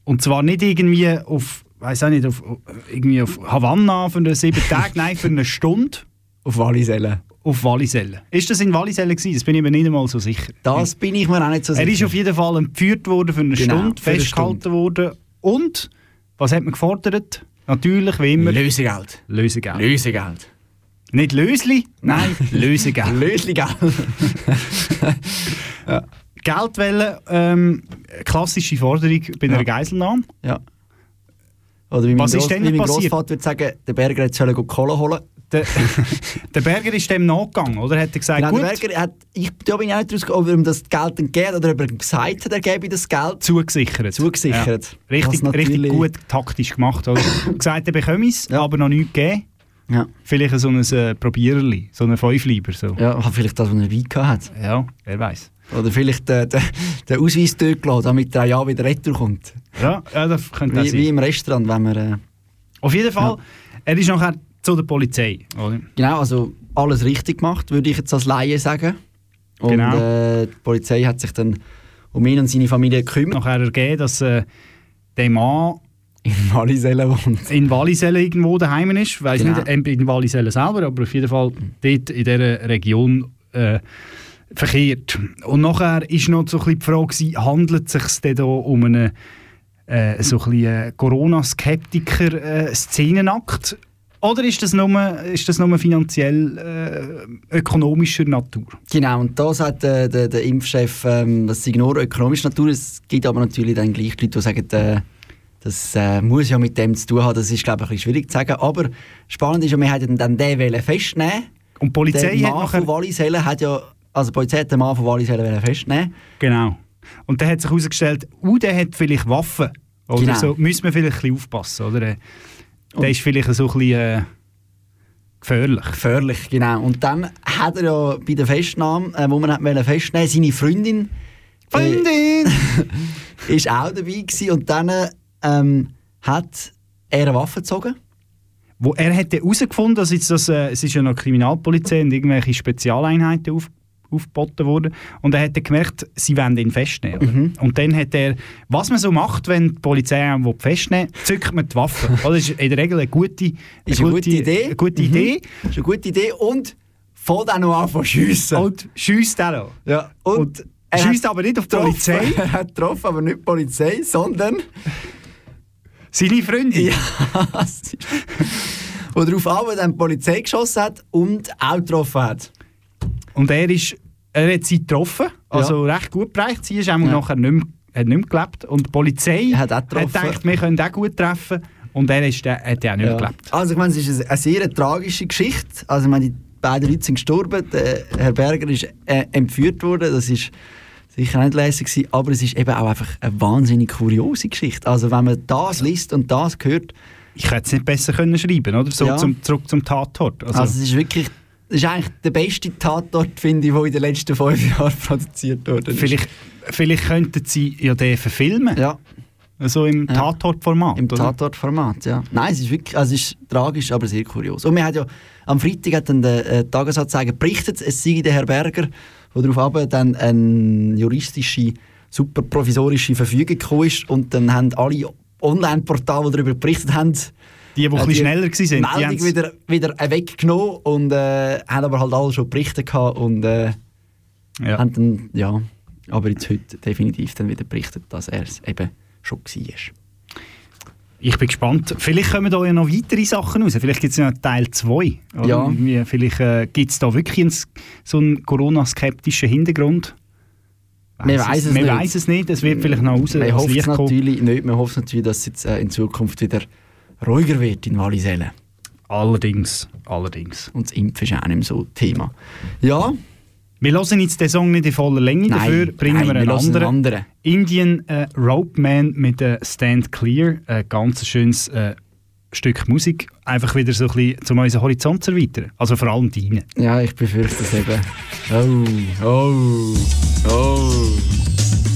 Und zwar nicht irgendwie auf, weiß auch nicht, auf, irgendwie auf Havanna für sieben Tage, nein, für eine Stunde. Auf Wallisellen. Auf Wallisellen. Ist das in Wallisellen gewesen? Das bin ich mir nicht einmal so sicher. Das bin ich mir auch nicht so sicher. Er ist auf jeden Fall entführt worden für eine Genau, Stunde, für festgehalten worden. Und, was hat man gefordert? Natürlich, wie immer. Lösegeld. Lösegeld. Lösegeld. Nicht Lösli, nein, Lösegeld. Lösegeld. Geldwelle, ähm, klassische Forderung bei einer Ja. Geiselnahme. Ja. Oder wie mein, Was ist Gross, denn wie mein? Grossvater würde sagen, der Berger hätte sollen Kohle holen. Der, der Berger ist dem nachgegangen, oder? Hat er gesagt, Genau, gut, der Berger hat, ich, da bin ich auch nicht rausgekommen, ob er ihm das Geld entgeben oder ob er ihm gesagt hat, er gebe das Geld. zugesichert. Zugesichert. Ja. Richtig, richtig gut taktisch gemacht. Oder? gesagt, er bekomme es, aber noch nichts gegeben. Ja. Vielleicht so ein äh, Probiererli, so ein Fünfleiber. So. Ja, vielleicht das, was er gehabt hat. Ja, wer weiß. Oder vielleicht den, den, den Ausweis dort gelassen, damit er ja wieder retour kommt. Ja, ja das könnte Wie, sein. wie im Restaurant, wenn man... Äh, Auf jeden Fall, er ist nachher zu der Polizei. Oder? genau, also alles richtig gemacht, würde ich jetzt als Laie sagen. Und Genau. äh, die Polizei hat sich dann um ihn und seine Familie gekümmert. Nachher ergeben, dass äh, der Mann in Wallisellen wohnt. In Wallisellen irgendwo daheim ist. Ich weiss Genau. nicht in Wallisellen selber, aber auf jeden Fall dort in dieser Region äh, verkehrt. Und nachher war noch so ein bisschen die Frage, gewesen, handelt es sich denn da um einen äh, so ein bisschen, äh, Corona-Skeptiker-Szenenakt? Oder ist das nur, ist das nur finanziell äh, ökonomischer Natur? Genau, und da sagt äh, der, der Impfchef, ähm, das sei nur ökonomischer Natur. Es gibt aber natürlich dann gleich Leute, die sagen, äh, das äh, muss ja mit dem zu tun haben. Das ist, glaube ich, ein bisschen schwierig zu sagen. Aber spannend ist ja, wir hätten dann den wollen festnehmen. Und die Polizei der hat Mann nachher- von Wallisellen hat ja, also die Polizei hat den Mann von Wallisellen festnehmen. Genau. Und dann hat sich herausgestellt, uh, der hat vielleicht Waffen. Oder Genau. so müssen wir vielleicht ein bisschen aufpassen. Oder? Äh, Der ist vielleicht so ein bisschen äh, gefährlich. Gefährlich, genau. Und dann hat er ja bei der Festnahme, äh, wo man hat festnehmen, seine Freundin. Freundin! Äh, ist auch dabei gewesen. Und dann ähm, hat er eine Waffe gezogen. Wo er hätte herausgefunden, dass jetzt das, äh, es ist ja noch Kriminalpolizei und irgendwelche Spezialeinheiten auf, aufgeboten wurden. Und er hat dann gemerkt, sie wollen ihn festnehmen. Mhm. Und dann hat er, was man so macht, wenn die Polizei einen festnehmen will, zückt man die Waffe. Das ist in der Regel eine gute, Ist eine gute Idee. Eine gute Mhm. Idee. Ist eine gute Idee und fängt auch noch an zu schiessen. Und schiesst auch noch. Ja, und, schiesst hat aber nicht auf die. Polizei. Er hat getroffen, aber nicht die Polizei, sondern... Seine Freundin? Ja. Wo darauf aber dann die Polizei geschossen hat und auch getroffen hat. Und er, ist, er hat sie getroffen, also recht gut bereicht. Sie ist einmal Ja. nachher nicht mehr, hat nicht mehr gelebt. Und die Polizei Hat auch hat gedacht, wir können auch gut treffen. Und er ist, der, hat ja auch nicht mehr Ja. gelebt. Also ich meine, es ist eine, eine sehr tragische Geschichte. Also ich meine, die beiden Leute sind gestorben. Der Herr Berger ist äh, entführt worden. Das ist sicher nicht lässig gewesen, aber es ist eben auch einfach eine wahnsinnig kuriose Geschichte. Also wenn man das liest und das hört... Ich hätte es nicht besser können schreiben oder? So Ja. zum, zurück zum Tatort. Also, Also, es ist wirklich... Das ist eigentlich der beste Tatort, finde ich, der in den letzten fünf Jahren produziert wurde. vielleicht, vielleicht könnten sie ja den verfilmen. Ja. So im Ja. Tatort-Format. Im? Tatort-Format, ja. Nein, es ist wirklich, also es ist tragisch, aber sehr kurios. Und wir haben ja, am Freitag hat dann der äh, Tagesanzeiger berichtet, es sei der Herr Berger, darauf aber dann eine juristische, super provisorische Verfügung gekommen ist und dann haben alle Online-Portale, die darüber berichtet haben, Die, die ein bisschen schneller waren, die Meldung wieder, wieder äh, weggenommen und äh, haben aber halt alle schon berichtet gehabt und äh, Ja. haben dann, ja, aber jetzt heute definitiv dann wieder berichtet, dass er es eben schon war. Ich bin gespannt. Vielleicht kommen da ja noch weitere Sachen raus. Vielleicht gibt es ja noch Teil 2. Ja. Vielleicht äh, gibt es da wirklich einen, so einen Corona-skeptischen Hintergrund. Man weiss es Man nicht. weiß es nicht. Es wird vielleicht noch raus. Man hofft es natürlich nicht. Man hofft natürlich, dass es jetzt äh, in Zukunft wieder ruhiger wird in Wallisellen. Allerdings, allerdings. Und das Impfen ist auch nicht so Thema. Ja. Wir hören jetzt den Song nicht in voller Länge, Nein, dafür bringen nein, wir einen wir anderen. einen anderen. Indian äh, Rope Man mit äh, Stand Clear. Ein ganz schönes äh, Stück Musik. Einfach wieder so ein bisschen, um unseren Horizont zu erweitern. Also vor allem deinen. Ja, ich befürchte es eben. Oh, oh, oh.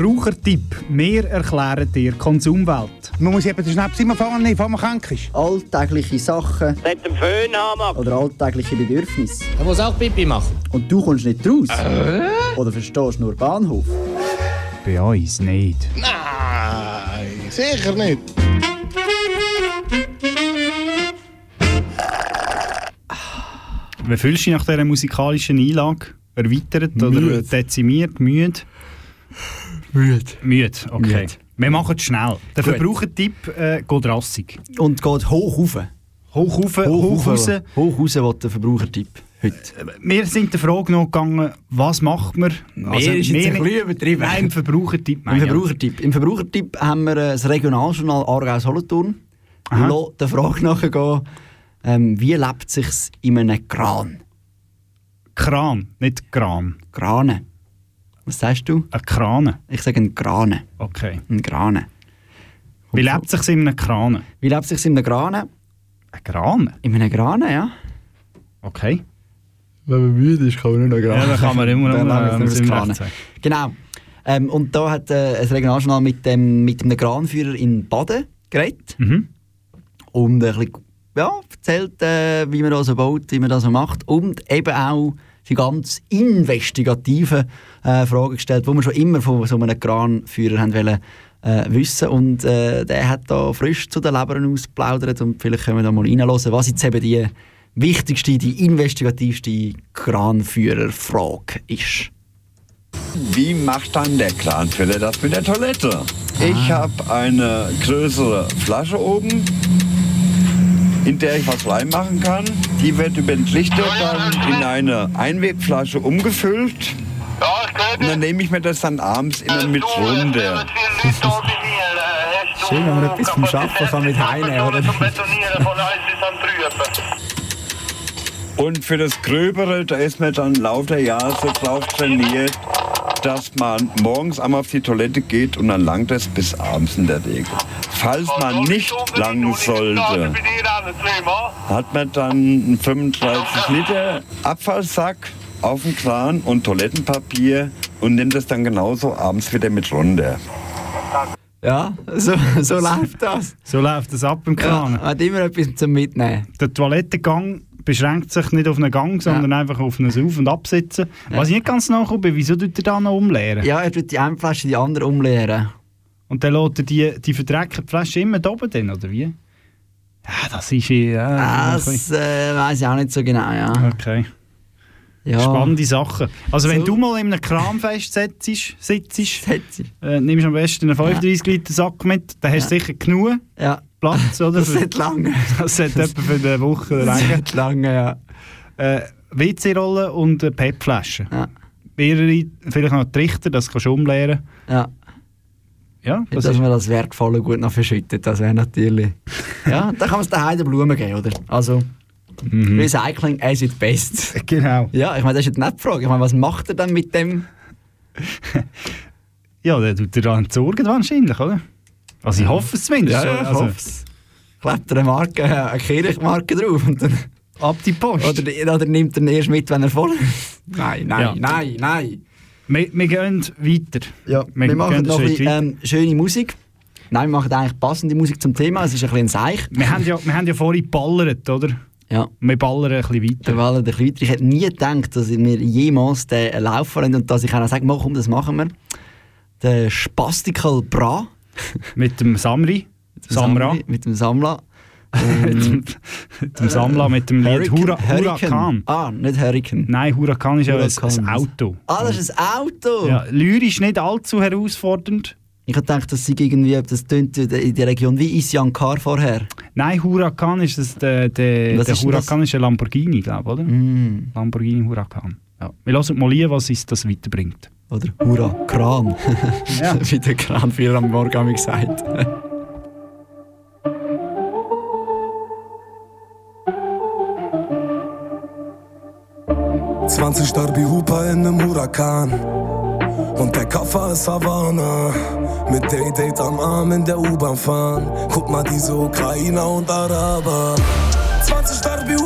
Verbrauchertipp. Wir erklären dir Konsumwelt. Man muss eben den Schnaps immer fahren, bevor man krank ist. Alltägliche Sachen Nicht den Föhn haben. oder alltägliche Bedürfnisse. Er muss auch Pipi machen. Und du kommst nicht raus? Oder verstehst nur Bahnhof? Bei uns nicht. Nein, sicher nicht. Wie fühlst du dich nach dieser musikalischen Einlage? Erweitert oder Müde. dezimiert? Müde? Müde. Müde, okay. Müde. Wir machen es schnell. Der. Verbrauchertipp äh, geht rassig. Und geht hoch rauf. Hoch rauf, hoch raus. Hoch raus, was der Verbrauchertipp heute. Wir sind der Frage noch gegangen, was macht man? Mehr ist jetzt ein bisschen übertrieben. Nein, im Verbrauchertipp. Im. Verbrauchertipp. Im Verbrauchertipp haben wir das Regionaljournal Aargau-Solothurn. Aha. Lass der Frage nachgehen, ähm, wie lebt es sich in einem Kran? Kran, nicht Kran. Krane. Was sagst du? Ein Krane. Ich sage ein Krane. Okay. Ein Krane. Wie lebt es sich in einem Kran? Wie lebt es sich in einem Krane? Ein Kran? In einem Krane, ja. Okay. Wenn man müde ist, kann man nicht noch Ja, dann kann man immer noch das Recht Krane. sagen. Genau. Ähm, und da hat äh, ein Regionaljournal mit dem, mit einem Kranführer in Baden geredet. Mhm. Und ein bisschen, ja, erzählt, äh, wie man das so baut, wie man das so macht. Und eben auch die ganz investigativen äh, Fragen gestellt, die wir schon immer von so einem Kranführer haben wollen, äh, wissen. Und äh, der hat da frisch zu den Lebern ausgeplaudert. Und vielleicht können wir da mal reinhören, was jetzt eben die wichtigste, die investigativste Kranführerfrage ist. Wie macht dann der Kranfüller das mit der Toilette? Ich habe eine größere Flasche oben, in der ich was reinmachen kann. Die wird über den Trichter dann in eine Einwegflasche umgefüllt. Und dann nehme ich mir das dann abends immer mit runter. Schön, wenn man etwas vom Schaffen kann mit heimnehmen, oder? Und für das Gröbere, da ist man dann lauter Jahre so drauf trainiert, dass man morgens einmal auf die Toilette geht und dann langt es bis abends in der Regel. Falls man nicht langen sollte, hat man dann einen 35 Liter Abfallsack auf dem Kran und Toilettenpapier und nimmt es dann genauso abends wieder mit runter. Ja, so, so läuft das. So läuft das ab im Kran. Ja, hat immer etwas zum Mitnehmen. Der Toilettengang beschränkt sich nicht auf einen Gang, sondern einfach auf ein Auf- und Absitzen. Was ich nicht ganz nachkomme, wieso tut er da noch umleeren? Ja, er tut die eine Flasche in die andere umleeren. Und dann lässt er die, die verdreckte Flasche immer da oben drin, oder wie? Ja, das ist... Ja, Das äh, weiß ich auch nicht so genau, ja. Okay. Ja. Spannende Sachen. Also wenn So. du mal in einem Kranfest sitzt, sitzt äh, nimmst du am besten einen 35 Liter Sack mit, dann hast du sicher genug Platz, oder? Das sollte lange. Das sollte etwa für eine Woche Das reichen. sollte lange, ja. Äh, WC-Rolle und eine PET-Flasche. Mehrere, vielleicht noch Trichter, das kannst du umleeren. Ja. Ja, Das dass man das Wertvolle gut noch verschüttet, das wäre natürlich... ja, dann kann man es daheim den Blumen geben, oder? Also, Recycling as it best. Genau. Ja, ich meine, das ist jetzt nicht die Frage. Ich meine, was macht er dann mit dem... Ja, der tut er dann entsorgen wahrscheinlich, oder? Also ich hoffe es zumindest. Ja, ja, ich also, hoffe es. Klebt er eine Marke, eine Kirchmarke drauf und dann... Ab die Post. Oder, oder nimmt er ihn erst mit, wenn er voll ist? Nein, nein, Ja. nein, nein. Wir, wir gehen weiter. Ja, wir, machen gehen noch ein bisschen, ähm, schöne Musik. Nein, wir machen eigentlich passende Musik zum Thema. Es ist ein bisschen ein Seich. wir, haben ja, wir haben ja vorhin geballert, oder? Ja. Wir ballern ein bisschen weiter. Wir wollen ein bisschen weiter. Ich hätte nie gedacht, dass wir jemals den Lauf fahren und dass ich auch noch sage, komm, das machen wir. Der Spastical Bra. Mit dem Samri. Mit dem Samra. Samri, Mit dem Samla. mit, dem, mit dem Samla, mit dem Lied Hura. Huracan. Ah, nicht Hurricane. Nein, Huracan ist ja ein, ein Auto. Ah, das ist ein Auto? Ja, lyrisch nicht allzu herausfordernd. Ich habe gedacht, das sei irgendwie, das tönt in der Region wie Isyan Car vorher. Nein, Huracan ist das, der, der, der ist Huracan ist ein Lamborghini, glaube ich, oder? Mm. Lamborghini Huracan. Ja. Wir lassen mal rein, was uns das weiterbringt. Oder Hurra, Kran. Ja. wie der Kran früher am Morgen haben wir gesagt. 20 Derby Hooper in nem Huracan. Und der Koffer ist Havana. Mit Day-Date am Arm in der U-Bahn fahren. Guck mal, diese Ukrainer und Araber. 20 Derby Hooper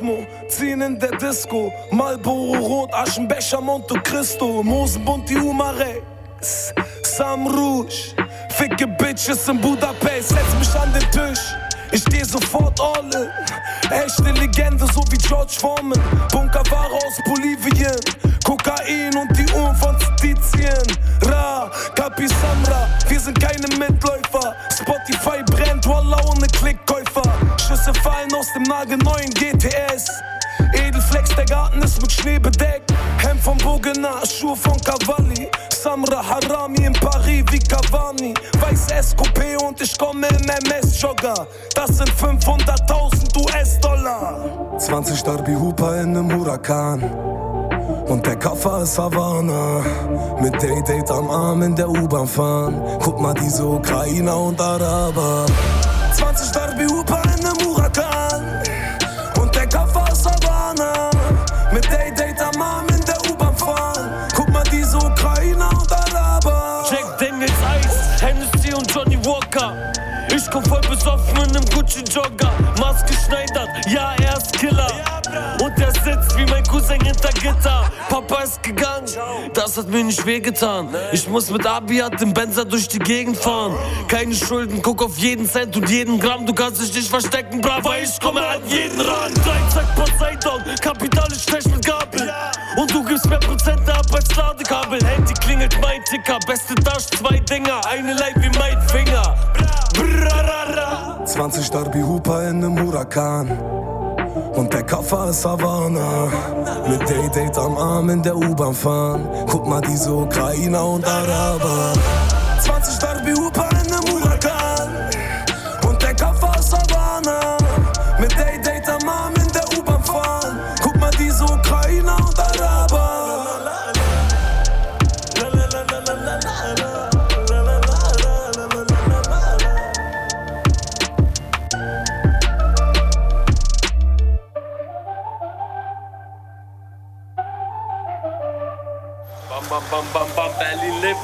Turismo, ziehen in der Disco. Marlboro Rot, Aschenbecher, Monte Cristo. Mosenbund, die Umare. Sam Rouge, ficke Bitches in Budapest, setz mich an den Tisch. Ich steh sofort all in. Echte Legende, so wie George Foreman. Bunkerware aus Bolivien. Kokain und die Uhren von Stizien. Ra, Capi Samra, wir sind keine Mitläufer. Spotify brennt, Wallah ohne Klickkäufer. Schüsse fallen aus dem nagelneuen GTS. Edelflex, der Garten ist mit Schnee bedeckt. Hemd von Bogena, Schuhe von Cavalli. Samra Harami in Paris wie Cavani. Weiße SQP und ich komme im MS-Jogger. Das sind 500.000 US-Dollar. 20 Derby Hooper in nem Huracan. Und der Koffer ist Havana. Mit Day-Date am Arm in der U-Bahn fahren. Guck mal, diese Ukrainer und Araber. 20 Derby Hooper in nem Gucci-Jogger. Maske schneidert, ja, er ist Killer. Und er sitzt wie mein Cousin hinter Gitter. Papa ist gegangen, das hat mir nicht wehgetan. Ich muss mit Abiat im Benzer durch die Gegend fahren. Keine Schulden, guck auf jeden Cent und jeden Gramm. Du kannst dich nicht verstecken, bra, weil ich komme an jeden Rand. Dreizack Poseidon, Kapital ist schlecht mit Gabel. Und du gibst mehr Prozente ab als Ladekabel. Handy klingelt mein Ticker, beste Tasche, zwei Dinger. Eine Leib wie mein Finger. Brarara. 20 Derby Hooper in nem Huracan. Und der Koffer ist Havana. Mit Day-Date am Arm in der U-Bahn fahren. Guck mal, diese Ukrainer und Araber. 20 Derby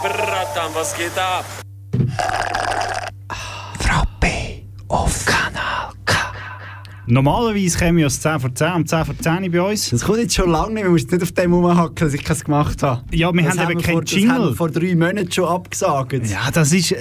berat tambah kita. Normalerweise käme ja das 10 vor 10 um 10 vor 10 bei uns. Das kommt jetzt schon lange nicht, wir müssen nicht auf dem rumhacken, dass ich keins gemacht habe. Ja, wir Das haben eben wir keinen vor, Das haben Jingle. wir vor drei Monaten schon abgesagt. Ja, das ist... Äh,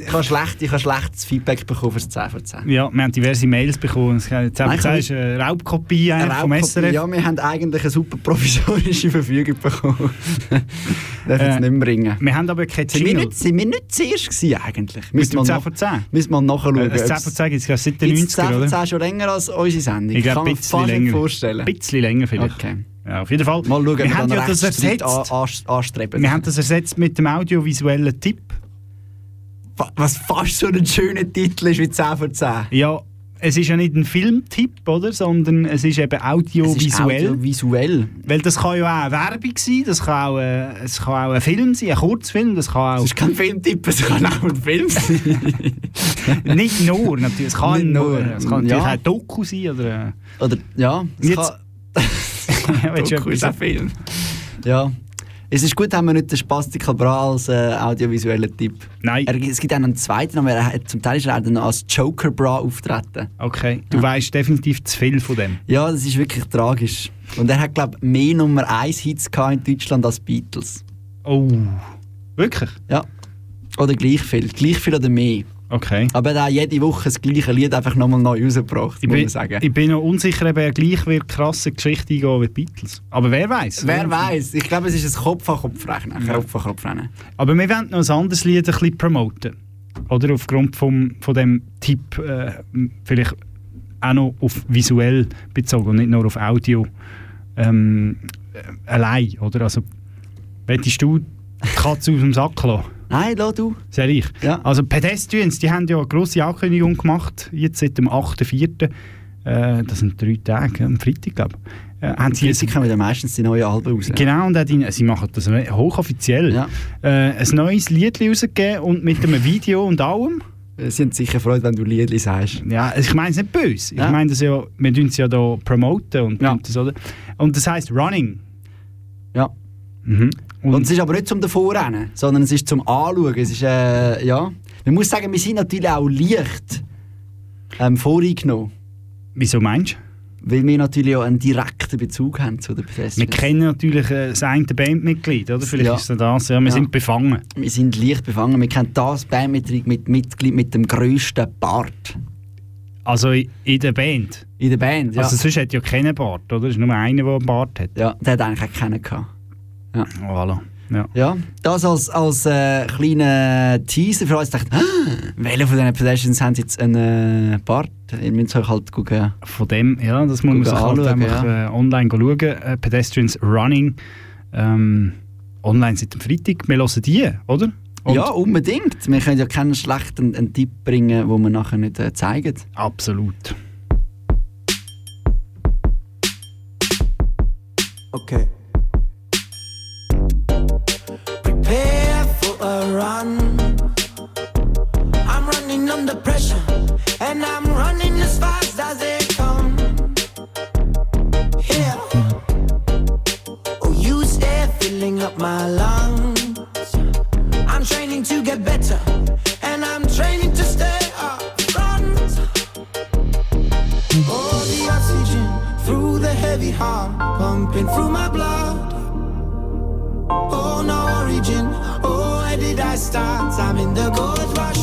ich habe schlecht, ich habe schlechtes Feedback bekommen für das 10 vor 10. ja, wir haben diverse Mails bekommen. Das 10 vor Nein, 10 ich- ist eine Raubkopie vom Raubkopie. SRF. Ja, wir haben eigentlich eine super provisorische Verfügung bekommen. Darf Äh, jetzt nicht mehr bringen. Wir haben aber keinen Sind wir Jingle. nicht, sind wir nicht zuerst gewesen eigentlich? Mit dem wir 10 noch- vor 10? Müssen wir nachschauen. Äh, Das 10 ob's- vor 10 gibt es seit den Gibt's 90ern, 10 vor oder? 10 schon länger als unsere Sendung? Ich glaube, Kann ein bisschen länger. vorstellen. Ein bisschen länger vielleicht. Okay. Ja, auf jeden Fall. Mal schauen, wir wir haben ja das ersetzt. an- an- anstreben. Wir haben das ersetzt mit dem audiovisuellen Tipp. Was fast so ein schöner Titel ist wie 10 vor 10. Ja, es ist ja nicht ein Filmtipp, oder? Sondern es ist eben audiovisuell. audiovisuell. Weil das kann ja auch eine Werbung sein, das kann auch, äh, es kann auch ein Film sein, ein Kurzfilm, das kann auch... Das ist kein Filmtipp, es kann auch ein Film sein. nicht nur, natürlich. Es kann, Nicht nur, es kann natürlich ja. auch ein Doku sein, oder... Oder, ja, es Jetzt- kann... Doku ist ein Film. Ja. Es ist gut, haben wir nicht den Spastiker Bra als äh, audiovisuellen Tipp. Nein. Er, es gibt auch einen zweiten, aber er hat, zum Teil ist er dann als Joker Bra auftreten. Okay, du weißt definitiv zu viel von dem. Ja, das ist wirklich tragisch. Und er hat, glaube ich, mehr Nummer 1 Hits in Deutschland als Beatles. Oh. Wirklich? Ja. Oder gleich viel. Gleich viel oder mehr. Okay. Aber er hat jede Woche das gleiche Lied einfach nochmal neu rausgebracht, Ich muss bin, sagen. ich bin noch unsicher, ob er gleich wird krasse Geschichte eingehen wie die Beatles. Aber wer weiß? Wer weiß? Ich glaube, es ist ein Kopf an Kopf rechnen. Kopf an Kopf rechnen. Aber wir wollen noch ein anderes Lied ein bisschen promoten. Oder aufgrund vom, von dem Tipp äh, vielleicht auch noch auf visuell bezogen und nicht nur auf Audio ähm, äh, allein. Oder? Also, möchtest du die Katze aus dem Sack lassen? Nein, lass du. Sehr ich. Ja. Also Pedestrians, die haben ja eine grosse Ankündigung gemacht, jetzt seit dem 8.4. Äh, das sind drei Tage, am Freitag, glaube ich. Äh, haben sie kommen ja meistens die neuen Alben raus. Genau, und die, sie machen das hochoffiziell. Äh, ein neues Lied rausgegeben und mit einem Video und allem. Sie haben sicher Freude, wenn du Liedli sagst. Ja, ich meine es nicht böse. Ja. Ich meine das ja, wir tun es ja hier promoten und, und das, oder? Und das heisst Running. Ja. Mhm. Und, es ist aber nicht zum Davonrennen, sondern es ist zum Anschauen. Es ist, äh, ja. Man muss sagen, wir sind natürlich auch leicht ähm, voreingenommen. Wieso meinst du? Weil wir natürlich auch einen direkten Bezug haben zu der Pedestrians. Wir kennen natürlich äh, das eine Bandmitglied, oder? Vielleicht Ja. ist es das. Ja, wir Ja. sind befangen. Wir sind leicht befangen. Wir kennen das Bandmitglied mit, Mitglied mit dem grössten Bart. Also in, in der Band? In der Band, ja. Also sonst hat ja keinen Bart, oder? Es ist nur einer, der einen Bart hat. Ja, der hat eigentlich auch keinen gehabt. Ja. Voilà. Ja. Ja, das als, als äh, kleiner Teaser für uns. Ich dachte, ah, welche von diesen Pedestrians haben jetzt einen äh, Bart? Ihr müsst euch halt gucken. Von dem, ja, das muss man sich halt einfach ja. äh, online schauen. Äh, Pedestrians Running. Ähm, online seit dem Freitag. Wir hören die, oder? Und ja, unbedingt. Wir können ja keinen schlechten einen Tipp bringen, den wir nachher nicht äh, zeigen. Absolut. Okay. My lungs. I'm training to get better, and I'm training to stay up front. Oh, the oxygen through the heavy heart, pumping through my blood. Oh, no origin. Oh, where did I start? I'm in the gold rush,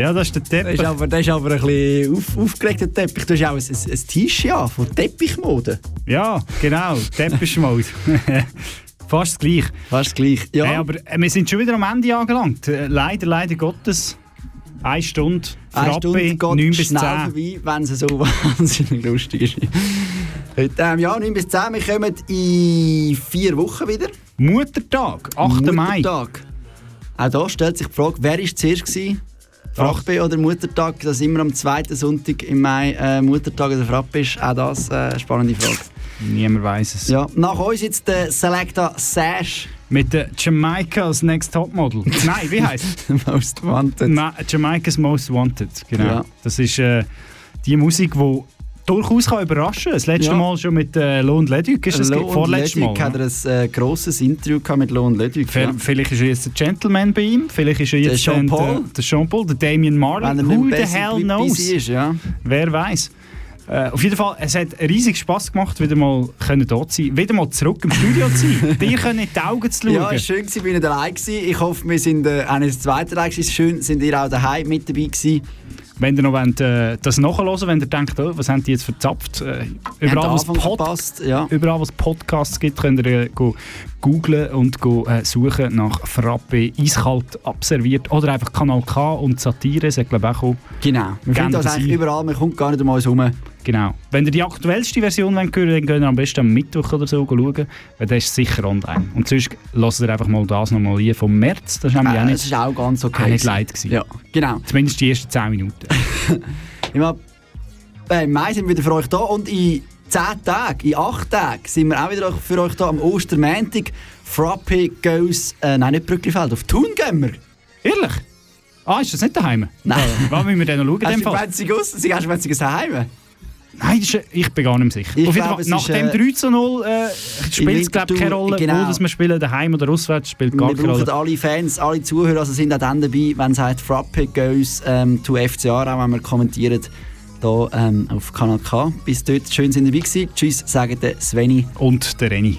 Ja, das ist der Teppich. Das ist aber, das ist aber ein bisschen auf, aufgeregter Teppich. Du hast auch ein, ein, ein T-Shirt ja, von Teppichmode. Ja, genau, Teppichmode. Fast gleich. Fast gleich, ja. Hey, aber äh, wir sind schon wieder am Ende angelangt. Äh, leider, leider Gottes. Eine Stunde, Eine neun geht 9 bis 10. vorbei, wenn es so wahnsinnig lustig ist. Heute, ähm, ja, neun bis 10. Wir kommen in vier Wochen wieder. Muttertag, 8. Muttertag. Mai. Auch da stellt sich die Frage, wer war zuerst? Gewesen? Frappe oder Muttertag, dass immer am zweiten Sonntag im Mai äh, Muttertag oder Frappe ist, auch das äh, eine spannende Frage. Niemand weiß es. Ja. Nach uns jetzt der Selecta Sash. Mit der Jamaica's Next Topmodel. Nein, wie heißt Most Wanted. Na, Jamaica's Most Wanted, genau. Ja. Das ist äh, die Musik, die durchaus kann überraschen. Das letzte Ja. Mal schon mit äh, Lohn Leduc ist das Lo ge- und vorletztes Mal. Hat er ein äh, grosses Interview mit Lo und Ludwig. V- ja. Vielleicht ist er jetzt der Gentleman bei ihm, vielleicht ist er Der jetzt Jean dann Paul. der, der Jean Paul, der Damien Marley. Who the hell knows? ist, ja. Wer weiß. Äh, auf jeden Fall, es hat riesig Spass gemacht, wieder mal können dort sein, wieder mal zurück im Studio zu sein. Dir können in die Augen zu schauen. Ja, war schön, gewesen, bin nicht allein gewesen. Ich hoffe, wir sind äh, auch nicht das zweite Teil. Schön, sind ihr auch daheim mit dabei gewesen. Wenn ihr noch wollt, äh, das nachhören wenn ihr denkt, oh, was haben die jetzt verzapft? Äh, überall, was verpasst, ja. überall, was Podcasts gibt, könnt ihr äh, go googlen und go, äh, suchen nach Frappe eiskalt abserviert oder einfach Kanal K und Satire, glaube ich auch. Genau. Wir finden das eigentlich überall, man kommt gar nicht um uns herum. Genau. Wenn ihr die aktuellste Version wollt hören dann könnt ihr am besten am Mittwoch oder so schauen, weil der ist sicher online. Und sonst lasst ihr einfach mal das nochmal hier vom März, das ist nämlich Äh, auch nicht, das ist auch ganz okay. auch nicht leid gewesen. Ja, genau. Zumindest die ersten 10 Minuten. Im, äh, Im Mai sind wir wieder für euch da und in 10 Tagen, in 8 Tagen sind wir auch wieder für euch da am Ostermäntig. Frappe goes, äh, nein, nicht Brücklifeld, auf Thun gehen wir. Ehrlich? Ah, ist das nicht daheim? Nein. Wann müssen wir denn noch schauen? in Hast du Fall? gemeint, sie Nein, ist, ich bin gar nicht sicher. Ich Auf jeden Fall, nach dem äh, 3 zu 0 äh, spielt es glaube keine Rolle, genau. wo das wir spielen, daheim oder auswärts, spielt gar Wir keine Rolle. alle Fans, alle Zuhörer, also sind auch dann dabei, wenn es heißt Frappe goes ähm, to FCA, auch wenn wir kommentieren hier ähm, auf Kanal K. Bis dort, schön sind ihr dabei gewesen. Tschüss, sagen der Sveni. Und der Reni.